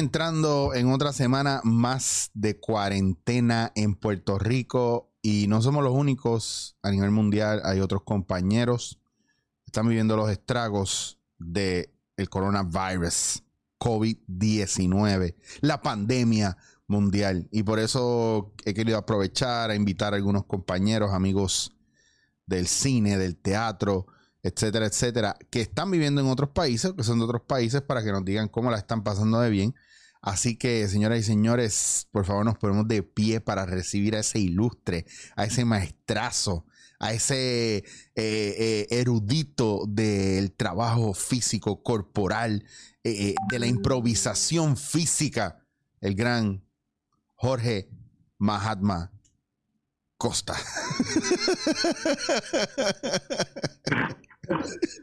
entrando en otra semana más de cuarentena en Puerto Rico y no somos los únicos a nivel mundial. Hay otros compañeros que están viviendo los estragos del el coronavirus, COVID-19, la pandemia mundial. Y por eso he querido aprovechar a invitar a algunos compañeros, amigos del cine, del teatro, etcétera, etcétera, que están viviendo en otros países, que son de otros países, para que nos digan cómo la están pasando de bien. Así que, señoras y señores, por favor nos ponemos de pie para recibir a ese ilustre, a ese maestrazo, a ese eh, eh, erudito del trabajo físico, corporal, eh, de la improvisación física, el gran Jorge Mahatma Costa.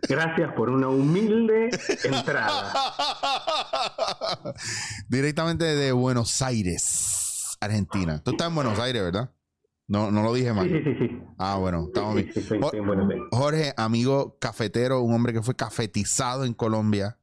Gracias por una humilde entrada. Directamente de Buenos Aires, Argentina. Tú estás en Buenos Aires, ¿verdad? No, no lo dije mal. Sí, sí, sí. Ah, bueno, estamos bien. sí. Jorge, amigo cafetero, un hombre que fue cafetizado en Colombia,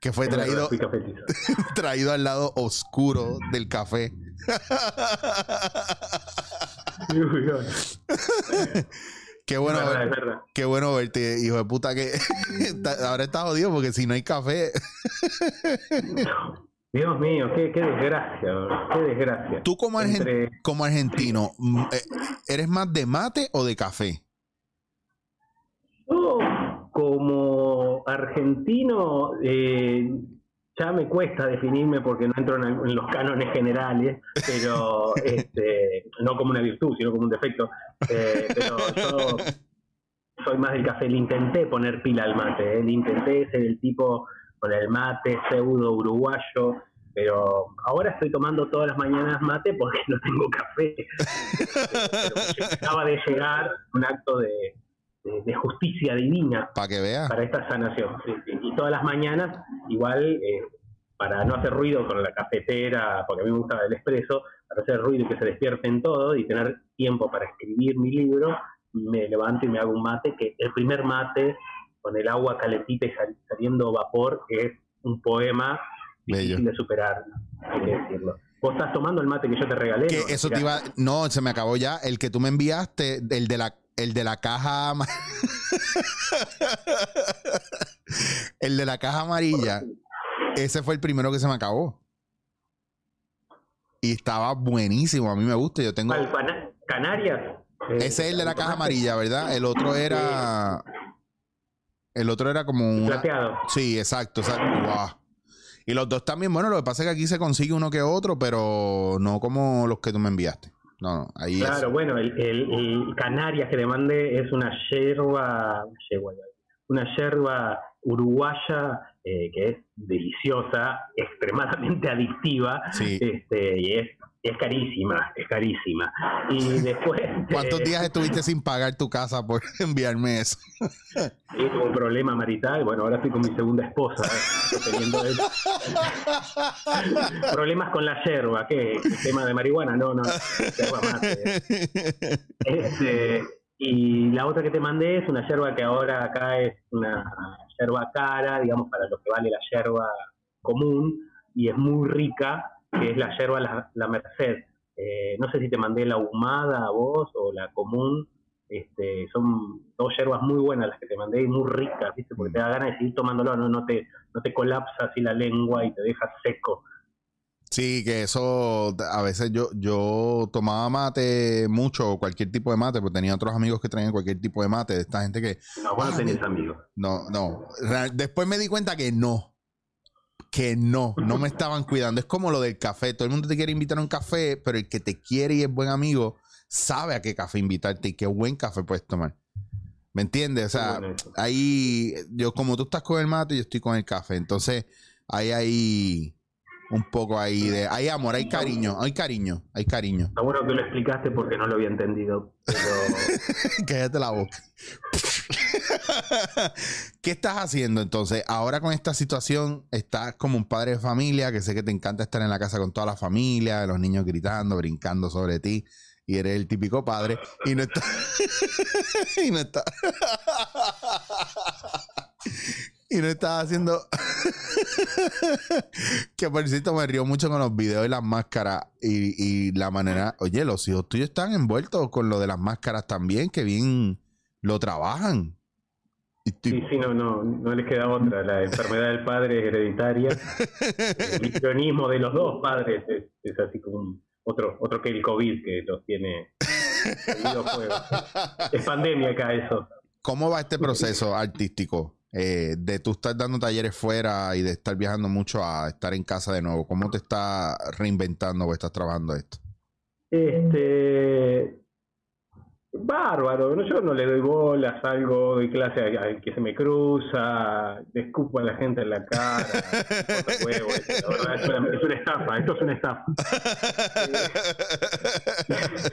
que fue traído, traído al lado oscuro del café. Qué bueno, es verdad, ver- es verdad. qué bueno verte, hijo de puta, que ahora está jodido porque si no hay café. Dios mío, qué, qué desgracia, qué desgracia. Tú como, argen- Entre- como argentino, mm, eh, ¿eres más de mate o de café? Yo, como argentino, eh, ya me cuesta definirme porque no entro en, los cánones generales, pero este, no como una virtud, sino como un defecto. Eh, pero yo soy más del café. Le intenté poner pila al mate, eh, le intenté ser el tipo con el mate pseudo uruguayo. Pero ahora estoy tomando todas las mañanas mate porque no tengo café. Pero acaba de llegar un acto de, de- de justicia divina Para que veas. para esta sanación. sí, sí. Y todas las mañanas, igual, eh, para no hacer ruido con la cafetera, porque a mí me gusta el expreso, para hacer ruido y que se despierten todos y tener tiempo para escribir mi libro, me levanto y me hago un mate, que el primer mate con el agua calentita y sal- saliendo vapor es un poema difícil de superar, hay que decirlo. ¿Vos estás tomando el mate que yo te regalé? Que ¿No? eso te iba. No, se me acabó ya. El que tú me enviaste, el de la, el de la caja. el de la caja amarilla. Ese fue el primero que se me acabó. Y estaba buenísimo. A mí me gusta. Yo tengo. ¿Cuál, Cana- Canarias? Ese es el de la caja amarilla, ¿verdad? El otro era. El otro era como un. Plateado. Sí, exacto, exacto. Y los dos también, bueno, lo que pasa es que aquí se consigue uno que otro, pero no como los que tú me enviaste. No, no, ahí es. Claro, bueno, el, el- el Canarias que le mandé es una yerba, una yerba uruguaya eh, que es deliciosa, extremadamente adictiva, Sí. este, y es, es carísima, es carísima. Y después... ¿Cuántos eh, días estuviste sin pagar tu casa por enviarme eso? Sí, tuve un problema marital. Bueno, ahora estoy con mi segunda esposa. eh, teniendo el- Problemas con la yerba. ¿Qué? ¿El tema de marihuana? No, no. Yerba mate. Este, y la otra que te mandé es una yerba que ahora acá es una yerba cara, digamos, para lo que vale la yerba común, y es muy rica, que es la yerba La, la Merced. Eh, no sé si te mandé la ahumada a vos o la común. Este, son dos yerbas muy buenas las que te mandé y muy ricas, ¿viste? Porque te da ganas de seguir tomándolo, no, no, te, no te colapsa así la lengua y te deja seco. Sí, que eso a veces yo, yo tomaba mate mucho, cualquier tipo de mate, porque tenía otros amigos que traían cualquier tipo de mate, de esta gente que No, vos Ah, mira. amigos. no, no. Después me di cuenta que no. Que no, no me estaban cuidando. Es como lo del café. Todo el mundo te quiere invitar a un café, pero el que te quiere y es buen amigo sabe a qué café invitarte y qué buen café puedes tomar. ¿Me entiendes? O sea, bueno ahí, yo como tú estás con el mate, yo estoy con el café. Entonces, hay ahí un poco ahí de, hay amor, hay cariño, hay cariño, hay cariño. Está bueno que lo explicaste porque no lo había entendido. Pero Cállate la boca. ¿Qué estás haciendo entonces? Ahora con esta situación, estás como un padre de familia, que sé que te encanta estar en la casa con toda la familia, los niños gritando, brincando sobre ti, y eres el típico padre, y no está. y no está. Y no estaba haciendo. que por cierto me río mucho con los videos y las máscaras y, y la manera. Oye, los hijos tuyos están envueltos con lo de las máscaras también, que bien lo trabajan. Sí, sí, no, no, no les queda otra. La enfermedad del padre es hereditaria. El histrionismo de los dos padres es, así como otro, otro que el COVID que los tiene Es pandemia acá eso. ¿Cómo va este proceso artístico? Eh, de tú estar dando talleres fuera y de estar viajando mucho a estar en casa de nuevo. ¿Cómo te está reinventando o estás trabajando esto? Este, Bárbaro, yo no le doy bolas, salgo, doy clase al que se me cruza, le escupo a la gente en la cara, huevo, es, una, es, una, estafa, esto es una estafa.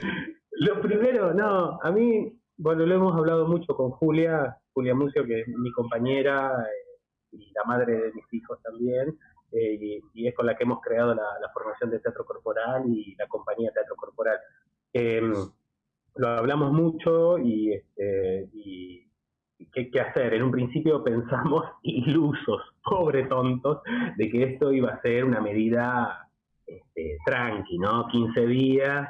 lo primero, no, a mí, bueno, lo hemos hablado mucho con Julia, Julia Mucio, que es mi compañera eh, y la madre de mis hijos también, eh, y, es con la que hemos creado la, formación de teatro corporal y la compañía Teatro Corporal. Eh, lo hablamos mucho y, este, y, qué, hacer. En un principio pensamos, ilusos, pobre tontos, de que esto iba a ser una medida este, tranqui, ¿no? 15 días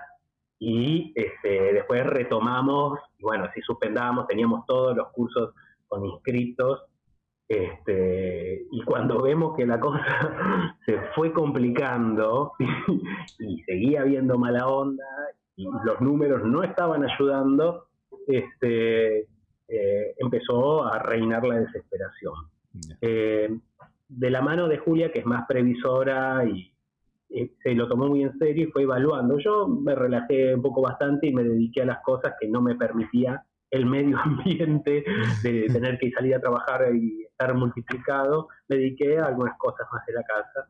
y este, después retomamos, y bueno, si suspendamos, teníamos todos los cursos con inscritos, este, y cuando vemos que la cosa se fue complicando y seguía habiendo mala onda los números no estaban ayudando, este, eh, empezó a reinar la desesperación. Eh, de la mano de Julia, que es más previsora y eh, se lo tomó muy en serio y fue evaluando. Yo me relajé un poco bastante y me dediqué a las cosas que no me permitía el medio ambiente de tener que salir a trabajar y estar multiplicado. Me dediqué a algunas cosas más de la casa.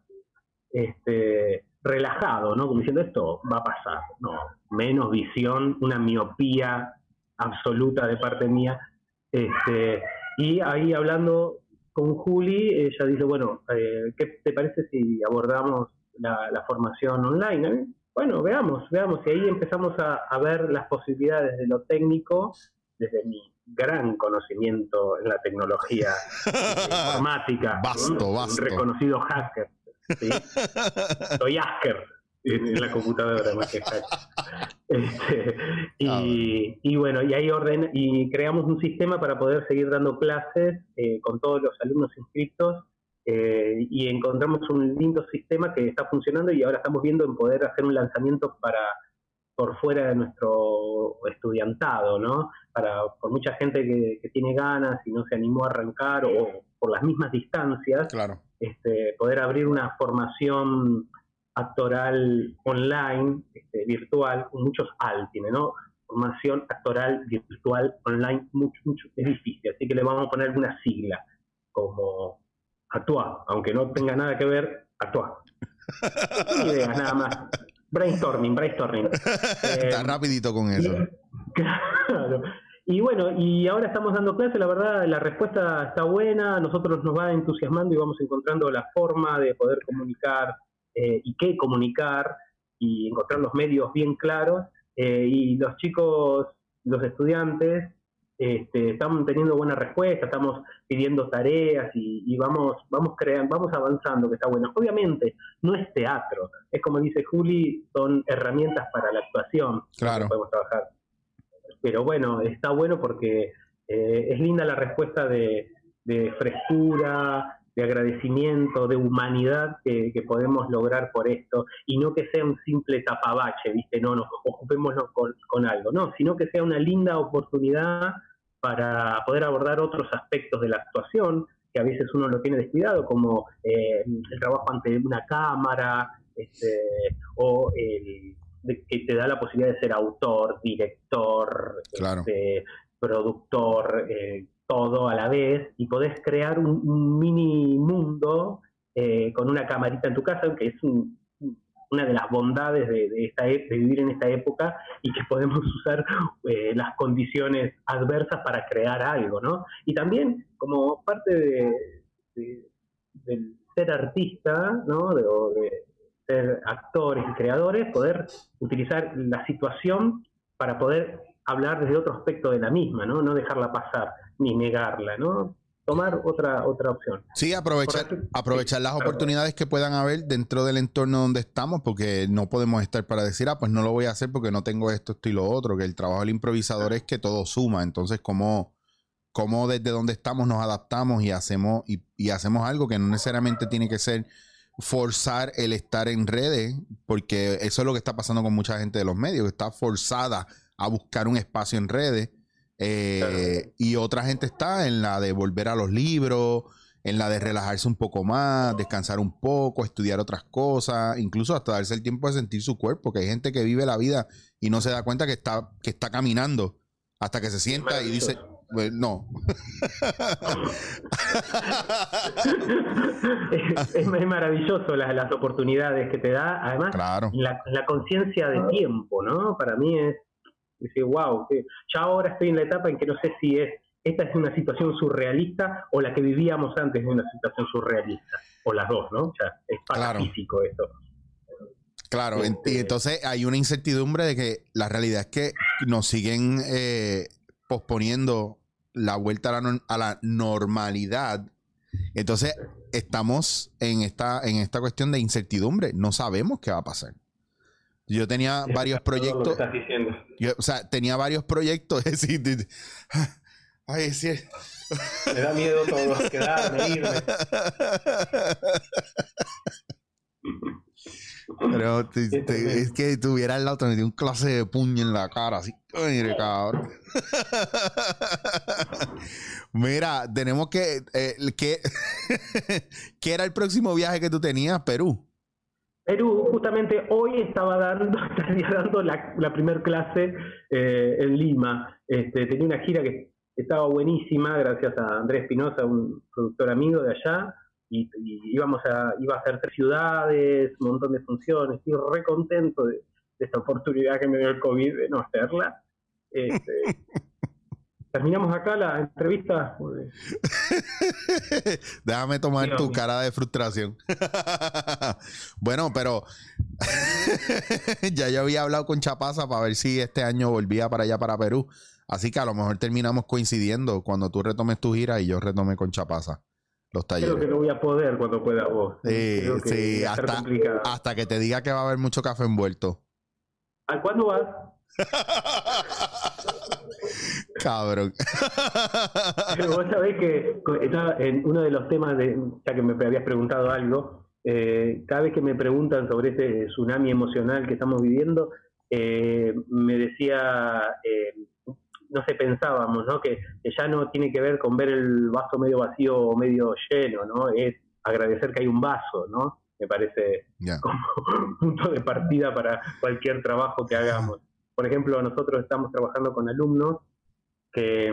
Este, relajado, ¿no? Como diciendo, esto va a pasar. No, menos visión, una miopía absoluta de parte mía. Este, y ahí hablando con Juli, ella dice, bueno, eh, ¿qué te parece si abordamos la, formación online? ¿eh? Bueno, veamos, veamos. Y ahí empezamos a, ver las posibilidades de lo técnico, desde mi gran conocimiento en la tecnología informática. Basto, basto. Un reconocido hacker. Soy Asker en, la computadora más que este, y, y, bueno, y ahí orden y creamos un sistema para poder seguir dando clases eh, con todos los alumnos inscritos eh, y encontramos un lindo sistema que está funcionando y ahora estamos viendo en poder hacer un lanzamiento para por fuera de nuestro estudiantado, ¿no? Para por mucha gente que, que tiene ganas y no se animó a arrancar o por las mismas distancias, claro este, poder abrir una formación actoral online, este, virtual, con muchos al tiene, ¿no? Formación actoral virtual online, mucho, mucho, es difícil, así que le vamos a poner una sigla, como actúa, aunque no tenga nada que ver, actúa. ideas, nada más. Brainstorming, brainstorming. Está eh, rapidito con eso. claro. Y bueno, y ahora estamos dando clase, la verdad, la respuesta está buena, nosotros nos va entusiasmando y vamos encontrando la forma de poder comunicar eh, y qué comunicar y encontrar los medios bien claros. Eh, y los chicos, los estudiantes, este, están teniendo buena respuesta, estamos pidiendo tareas y, vamos, vamos creando, vamos avanzando, que está bueno. Obviamente, no es teatro, es como dice Juli, son herramientas para la actuación. Claro. podemos trabajar pero bueno, está bueno porque eh, es linda la respuesta de, frescura, de agradecimiento, de humanidad que, podemos lograr por esto, y no que sea un simple tapabache, ¿viste? No, nos ocupémonos con, algo, no, sino que sea una linda oportunidad para poder abordar otros aspectos de la actuación, que a veces uno lo tiene descuidado, como eh, el trabajo ante una cámara, este, o el que te da la posibilidad de ser autor, director, este, productor, eh, todo a la vez, y podés crear un, mini mundo eh, con una camarita en tu casa, que es una de las bondades de, esta, de vivir en esta época y que podemos usar eh, las condiciones adversas para crear algo, ¿no? Y también como parte de, ser artista, ¿no? De, ser actores y creadores, poder utilizar la situación para poder hablar desde otro aspecto de la misma, ¿no? No dejarla pasar ni negarla, ¿no? Tomar otra otra opción. Sí, aprovechar, aprovechar las oportunidades que puedan haber dentro del entorno donde estamos, porque no podemos estar para decir, ah, pues no lo voy a hacer porque no tengo esto, esto y lo otro, que el trabajo del improvisador es que todo suma, entonces cómo, cómo desde donde estamos nos adaptamos y hacemos, y, y hacemos algo que no necesariamente tiene que ser forzar el estar en redes, porque eso es lo que está pasando con mucha gente de los medios, que está forzada a buscar un espacio en redes. Eh, y otra gente está en la de volver a los libros, en la de relajarse un poco más, descansar un poco, estudiar otras cosas, incluso hasta darse el tiempo de sentir su cuerpo, que hay gente que vive la vida y no se da cuenta que está, que está caminando hasta que se sienta y dice, pues, no. es, maravilloso las, las, oportunidades que te da. Además, la, la conciencia de tiempo, ¿no? Para mí es decir, wow, ya ahora estoy en la etapa en que no sé si es esta es una situación surrealista o la que vivíamos antes de una situación surrealista. O las dos, ¿no? O sea, es físico esto. Claro, y este, entonces hay una incertidumbre de que la realidad es que nos siguen eh, posponiendo la vuelta a la, a la, normalidad. Entonces estamos en esta, en esta cuestión de incertidumbre. No sabemos qué va a pasar. Yo tenía varios proyectos. Yo, o sea, tenía varios proyectos. ay, sí. Me da miedo todo, quedarme, irme. Pero es que tuviera al lado, te metí un clase de puño en la cara, así. Mire, cabrón. Mira, tenemos que. Eh, ¿qué, ¿Qué era el próximo viaje que tú tenías? Perú. Perú, justamente hoy estaba dando, estaría dando la, la primer clase eh, en Lima. Este, tenía una gira que estaba buenísima, gracias a Andrés Pinoza, un productor amigo de allá y, íbamos a, iba a hacer ciudades, un montón de funciones, estoy re contento de, esta oportunidad que me dio el COVID de no hacerla. Este, terminamos acá la entrevista. Déjame tomar tu cara de frustración. bueno, pero ya yo había hablado con Chapaza para ver si este año volvía para allá, para Perú. Así que a lo mejor terminamos coincidiendo cuando tú retomes tu gira y yo retome con Chapaza los talleres. Creo que no voy a poder cuando pueda vos. Sí, sí, hasta, hasta, que te diga que va a haber mucho café envuelto. ¿A cuándo vas? Cabrón. Pero vos sabés que en uno de los temas, de, ya que me habías preguntado algo, eh, cada vez que me preguntan sobre ese tsunami emocional que estamos viviendo, eh, me decía eh, no se pensábamos, ¿no? Que, ya no tiene que ver con ver el vaso medio vacío o medio lleno, ¿no? Es agradecer que hay un vaso, ¿no? Me parece como un punto de partida para cualquier trabajo que hagamos. Por ejemplo, nosotros estamos trabajando con alumnos que,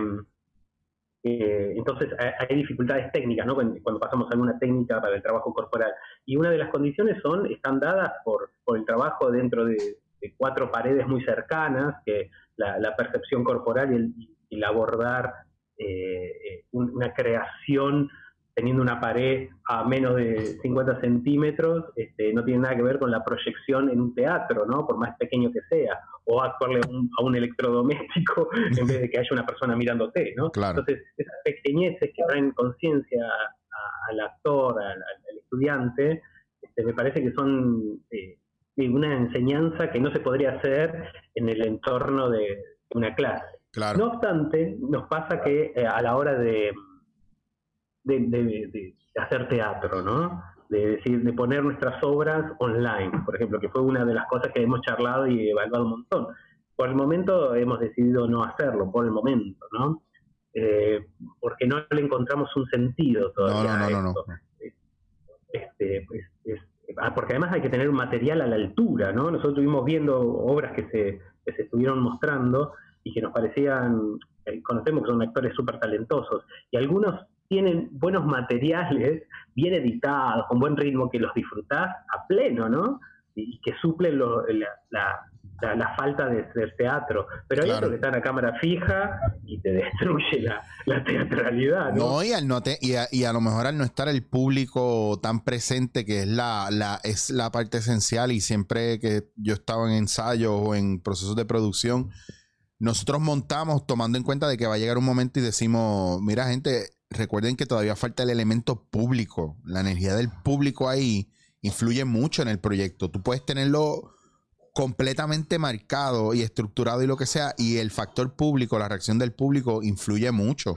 entonces hay dificultades técnicas. Cuando, pasamos alguna técnica para el trabajo corporal. Y una de las condiciones son, están dadas por, el trabajo dentro de, de cuatro paredes muy cercanas, que la, percepción corporal y el, abordar eh, eh, una creación teniendo una pared a menos de 50 centímetros, este, no tiene nada que ver con la proyección en un teatro, ¿no? Por más pequeño que sea, o actuarle a un, electrodoméstico en vez de que haya una persona mirándote, ¿no? Entonces, esas pequeñeces que traen conciencia al actor, al, estudiante, este, me parece que son eh, una enseñanza que no se podría hacer en el entorno de una clase. No obstante, nos pasa que eh, a la hora de, de, hacer teatro, ¿no? De decir, de poner nuestras obras online, por ejemplo, que fue una de las cosas que hemos charlado y evaluado un montón. Por el momento hemos decidido no hacerlo, por el momento, ¿no? Eh, porque no le encontramos un sentido todavía. No, no, no, no, Este, pues, es, Ah, porque además hay que tener un material a la altura, ¿no? Nosotros estuvimos viendo obras que se, que se estuvieron mostrando y que nos parecían, eh, conocemos que son actores súper talentosos, y algunos tienen buenos materiales, bien editados, con buen ritmo, que los disfrutás a pleno, ¿no? Y que suplen la, la, falta de, del teatro. Pero hay otros que están a cámara fija y te destruye la, teatralidad. No, y, al no y, a, lo mejor al no estar el público tan presente, que es la, la, es la parte esencial, y siempre que yo estaba en ensayos o en procesos de producción, nosotros montamos tomando en cuenta de que va a llegar un momento y decimos, mira gente, recuerden que todavía falta el elemento público. La energía del público ahí influye mucho en el proyecto. Tú puedes tenerlo completamente marcado y estructurado y lo que sea, y el factor público, la reacción del público influye mucho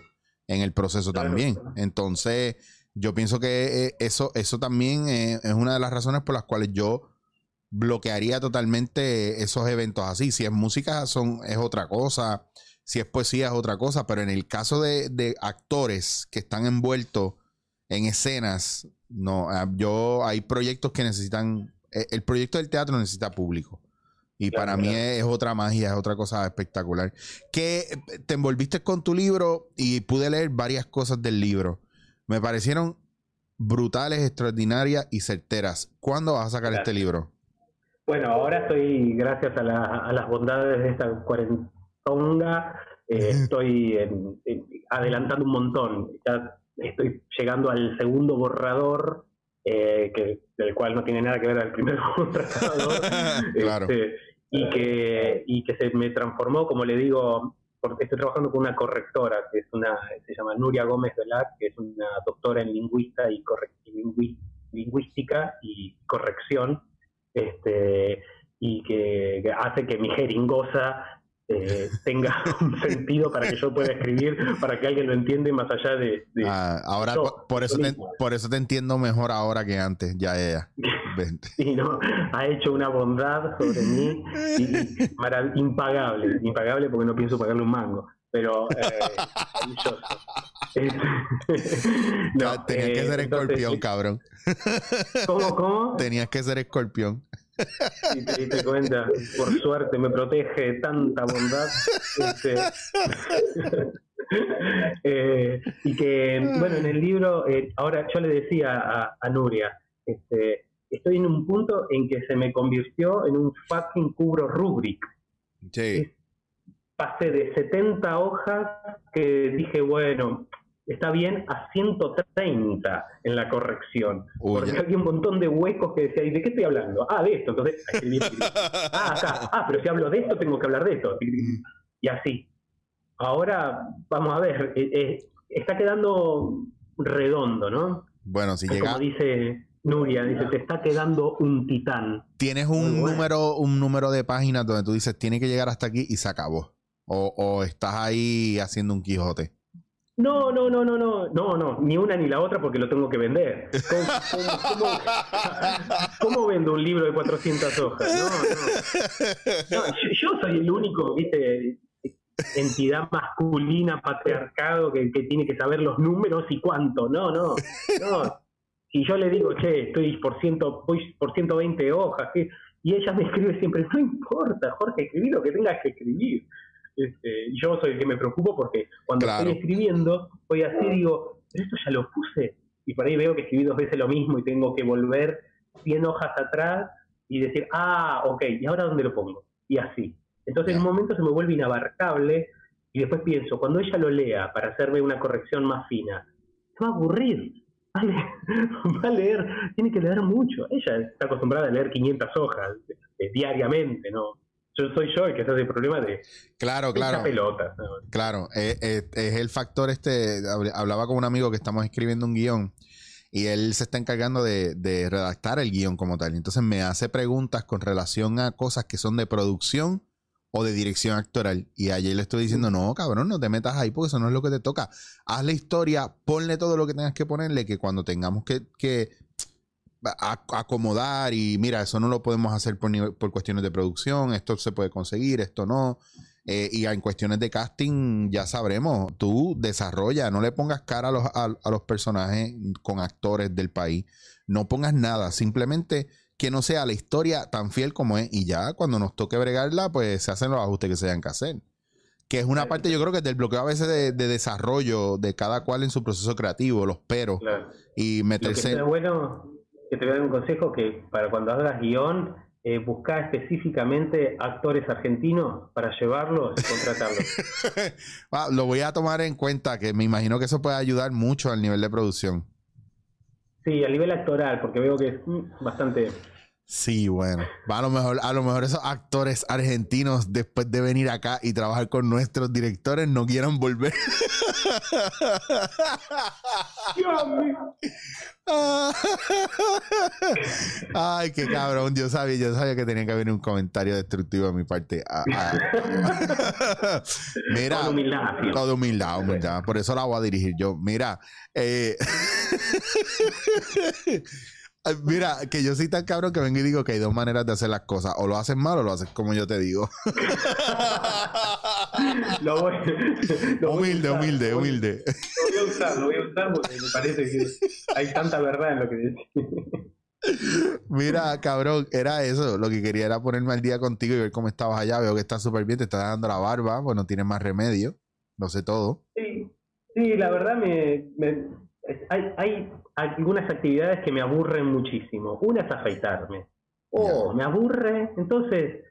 en el proceso también. Entonces, yo pienso que eh, eso, eso también eh, es una de las razones por las cuales yo bloquearía totalmente esos eventos así. Si es música, son, es otra cosa. Si es poesía, es otra cosa. Pero en el caso de, de actores que están envueltos en escenas, no, ah, yo hay proyectos que necesitan, eh, el proyecto del teatro necesita público. Y para mí es, otra magia, es otra cosa espectacular. Que te envolviste con tu libro y pude leer varias cosas del libro. Me parecieron brutales, extraordinarias y certeras. ¿Cuándo vas a sacar este libro? Bueno, ahora estoy, gracias a, las bondades de esta cuarentonga, eh, estoy adelantando un montón. Ya estoy llegando al segundo borrador, eh, que, del cual no tiene nada que ver al primer borrador. claro. Este, y que, y que se me transformó, como le digo, porque estoy trabajando con una correctora, que es una, se llama Nuria Gómez Velar, que es una doctora en lingüista y, lingüística y corrección, este, y que, hace que mi jeringosa eh, tenga un sentido para que yo pueda escribir, para que alguien lo entienda más allá de... Ah, ahora, por, eso te, por eso te entiendo mejor ahora que antes, ya ella. no, ha hecho una bondad sobre mí impagable, impagable porque no pienso pagarle un mango, pero eh, no, Tenías que ser escorpión, cabrón. ¿Cómo, cómo? Tenías que ser escorpión. Y te diste cuenta, por suerte me protege de tanta bondad. Este, eh, y que, bueno, en el libro, eh, ahora yo le decía a, a Nuria, este, estoy en un punto en que se me convirtió en un fucking cubro rubric. Sí. Pasé de 70 hojas que dije, bueno, está bien, a 130 en la corrección. porque había un montón de huecos que decía, ¿y de qué estoy hablando? Ah, de esto. Entonces, ah, acá. Ah, pero si hablo de esto, tengo que hablar de esto. Y así. Ahora, vamos a ver, eh, eh, está quedando redondo, ¿no? Bueno, si llega... Como dice Nuria dice, te está quedando un titán. Tienes un número, un número de páginas donde tú dices, tiene que llegar hasta aquí y se acabó. O, estás ahí haciendo un Quijote. No, no, no, no, no, no, no, ni una ni la otra porque lo tengo que vender. ¿Cómo, vendo un libro de 400 hojas? No, no. yo, soy el único, viste, entidad masculina, patriarcado, que, que, tiene que saber los números y cuánto. No, no, no si yo le digo, che, estoy por, ciento, voy por 120 hojas, y ella me escribe siempre, no importa, Jorge, escribí lo que tengas que escribir. Este, yo soy el que me preocupo porque cuando estoy escribiendo, voy así digo, esto ya lo puse, y por ahí veo que escribí dos veces lo mismo y tengo que volver 100 hojas atrás y decir, ah, ok, ¿y ahora dónde lo pongo? Y así. Entonces en un momento se me vuelve inabarcable y después pienso, cuando ella lo lea para hacerme una corrección más fina, se va a aburrir va a leer, tiene que leer mucho. Ella está acostumbrada a leer 500 hojas eh, diariamente, ¿no? Yo soy yo el que está el problema de claro, claro, pelota. Claro, eh, eh, es el factor este, hablaba con un amigo que estamos escribiendo un guion y él se está encargando de, de redactar el guion como tal. Entonces me hace preguntas con relación a cosas que son de producción o de dirección actoral. Y ayer le estoy diciendo, no, cabrón, no te metas ahí porque eso no es lo que te toca. Haz la historia, ponle todo lo que tengas que ponerle, que cuando tengamos que, que acomodar y mira, eso no lo podemos hacer por, por cuestiones de producción, esto se puede conseguir, esto no. Eh, y en cuestiones de casting ya sabremos, tú desarrolla, no le pongas cara a los, a los personajes con actores del país, no pongas nada, simplemente que no sea la historia tan fiel como es. Y ya cuando nos toque bregarla, pues se hacen los ajustes que se hayan que hacer. Que es una parte, yo creo que del bloqueo a veces de, desarrollo de cada cual en su proceso creativo, los peros. Y meterse. Lo que bueno, que te voy a dar un consejo: que para cuando hagas guion, eh, buscar específicamente actores argentinos para llevarlos y contratarlos. Ah, lo voy a tomar en cuenta, que me imagino que eso puede ayudar mucho al nivel de producción. Sí, a nivel actoral, porque veo que es mm, bastante Sí, bueno. A lo mejor, a lo mejor esos actores argentinos, después de venir acá y trabajar con nuestros directores, no quieran volver. Dios mío. Ay, qué cabrón. Yo sabía, yo sabía que tenía que haber un comentario destructivo de mi parte. Ah, ah. Mira, Con humildad, todo humildad, humildad. Por eso la voy a dirigir yo. Mira, eh, Mira, que yo soy tan cabrón que vengo y digo que hay dos maneras de hacer las cosas. O lo haces mal o lo haces como yo te digo. Lo voy, lo voy a humilde, usar, humilde, humilde. Lo voy a usar, lo voy a usar porque me parece que hay tanta verdad en lo que decís. Mira, cabrón, era eso. Lo que quería era ponerme al día contigo y ver cómo estabas allá. Veo que estás súper bien, te estás dando la barba, pues no tienes más remedio. Lo sé todo. Sí, sí, la verdad me, me- hay, hay algunas actividades que me aburren muchísimo. Una es afeitarme. Oh, me aburre, entonces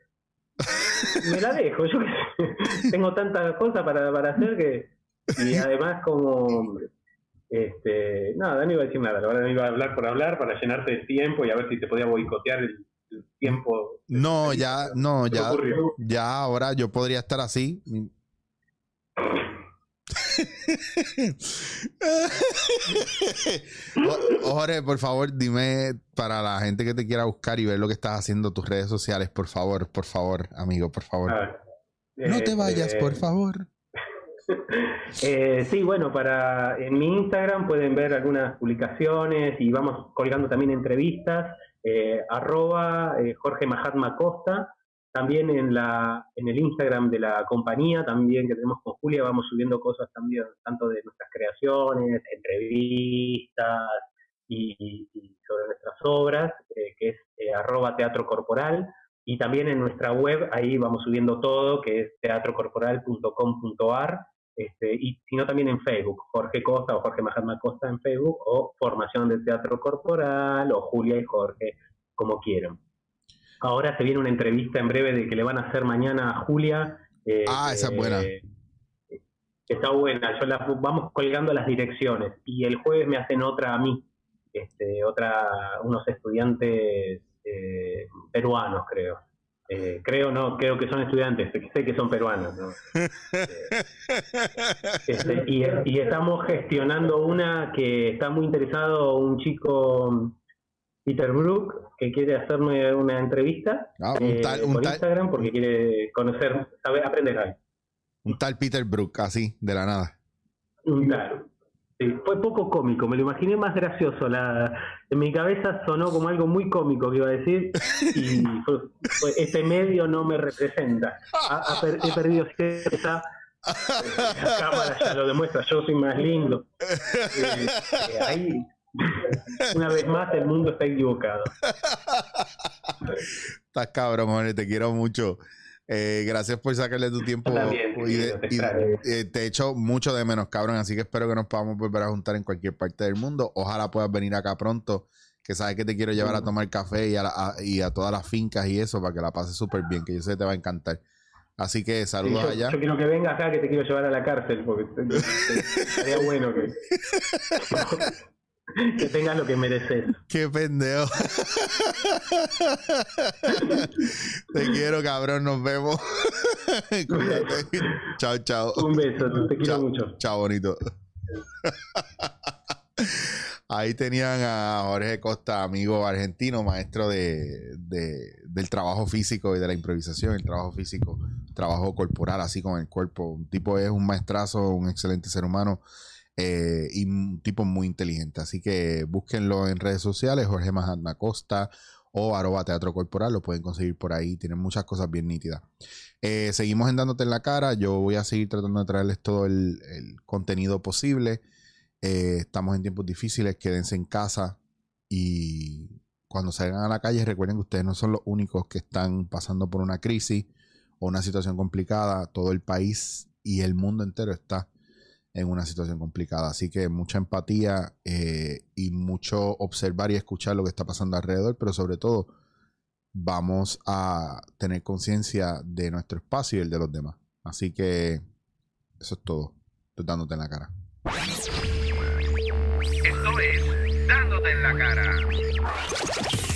me la dejo. Yo tengo tantas cosas para, para hacer que y además como este nada, no iba a decir nada, verdad no iba a hablar por hablar para llenarte de tiempo y a ver si te podía boicotear el, el tiempo. No, ya, no, ya, ocurrió. ya ahora yo podría estar así. Jorge, por favor, dime para la gente que te quiera buscar y ver lo que estás haciendo tus redes sociales, por favor, por favor, amigo, por favor. A ver, No te vayas, este, por favor. Eh, sí, bueno, para en mi Instagram pueden ver algunas publicaciones y vamos colgando también entrevistas. eh, arroba eh, Jorge Mahatma Costa. También en la en el Instagram de la compañía, también que tenemos con Julia, vamos subiendo cosas también, tanto de nuestras creaciones, entrevistas y, sobre nuestras obras, eh, que es eh, arroba Teatro Corporal. Y también en nuestra web, ahí vamos subiendo todo, que es teatrocorporal.com.ar. Este, y sino también en Facebook, Jorge Costa o Jorge Mahatma Costa en Facebook, o Formación de Teatro Corporal, o Julia y Jorge, como quieran. Ahora se viene una entrevista en breve de que le van a hacer mañana a Julia. eh, Ah, esa es buena. eh, Está buena, yo las vamos colgando las direcciones y el jueves me hacen otra a mí, este, otra, unos estudiantes eh, peruanos creo. Eh, creo no, creo que son estudiantes, sé que son peruanos. ¿no? Este, y, y estamos gestionando una que está muy interesado un chico, Peter Brook, que quiere hacerme una entrevista Ah, un, eh, un, tal, Instagram porque quiere conocer, saber, aprender algo. un tal Peter Brook, así, de la nada. Claro. Sí, fue poco cómico, me lo imaginé más gracioso. La, en mi cabeza sonó como algo muy cómico que iba a decir y fue- fue- ese medio no me representa. Per- he perdido cierta... La cámara ya lo demuestra, yo soy más lindo. Eh, eh, ahí, una vez más, el mundo está equivocado. Estás cabrón, Jorge, te quiero mucho. Eh, gracias por sacarle tu tiempo. También, y de- te y- eh, te echo mucho de menos, cabrón. Así que espero que nos podamos volver a juntar en cualquier parte del mundo. Ojalá puedas venir acá pronto. Que sabes que te quiero llevar a tomar café y a, la- a- y a todas las fincas y eso para que la pases súper bien. Que yo sé que te va a encantar. Así que Sí, saludos yo, allá. yo quiero que venga acá, que te quiero llevar a la cárcel, porque estaría bueno que, que tengas lo que mereces. Qué pendejo. te quiero, cabrón. Nos vemos. Chao, chao. Un beso, te quiero Chao. mucho. Chao, bonito. Ahí tenían a Jorge Costa, amigo argentino, maestro de, de- del trabajo físico y de la improvisación, el trabajo físico, trabajo corporal, así con el cuerpo. Un tipo es un maestrazo, un excelente ser humano eh, y un tipo muy inteligente. Así que búsquenlo en redes sociales, Jorge Mahatma Costa o arroba teatro corporal, lo pueden conseguir por ahí, tienen muchas cosas bien nítidas. Eh, seguimos en Dándote en la cara. Yo voy a seguir tratando de traerles todo el, contenido posible. Eh, estamos en tiempos difíciles. Quédense en casa. Y cuando salgan a la calle, recuerden que ustedes no son los únicos que están pasando por una crisis o una situación complicada. Todo el país y el mundo entero está en una situación complicada. Así que mucha empatía eh, y mucho observar y escuchar lo que está pasando alrededor, pero sobre todo vamos a tener conciencia de nuestro espacio y el de los demás. Así que eso es todo. Estoy dándote en la cara. Esto es Dándote en la cara.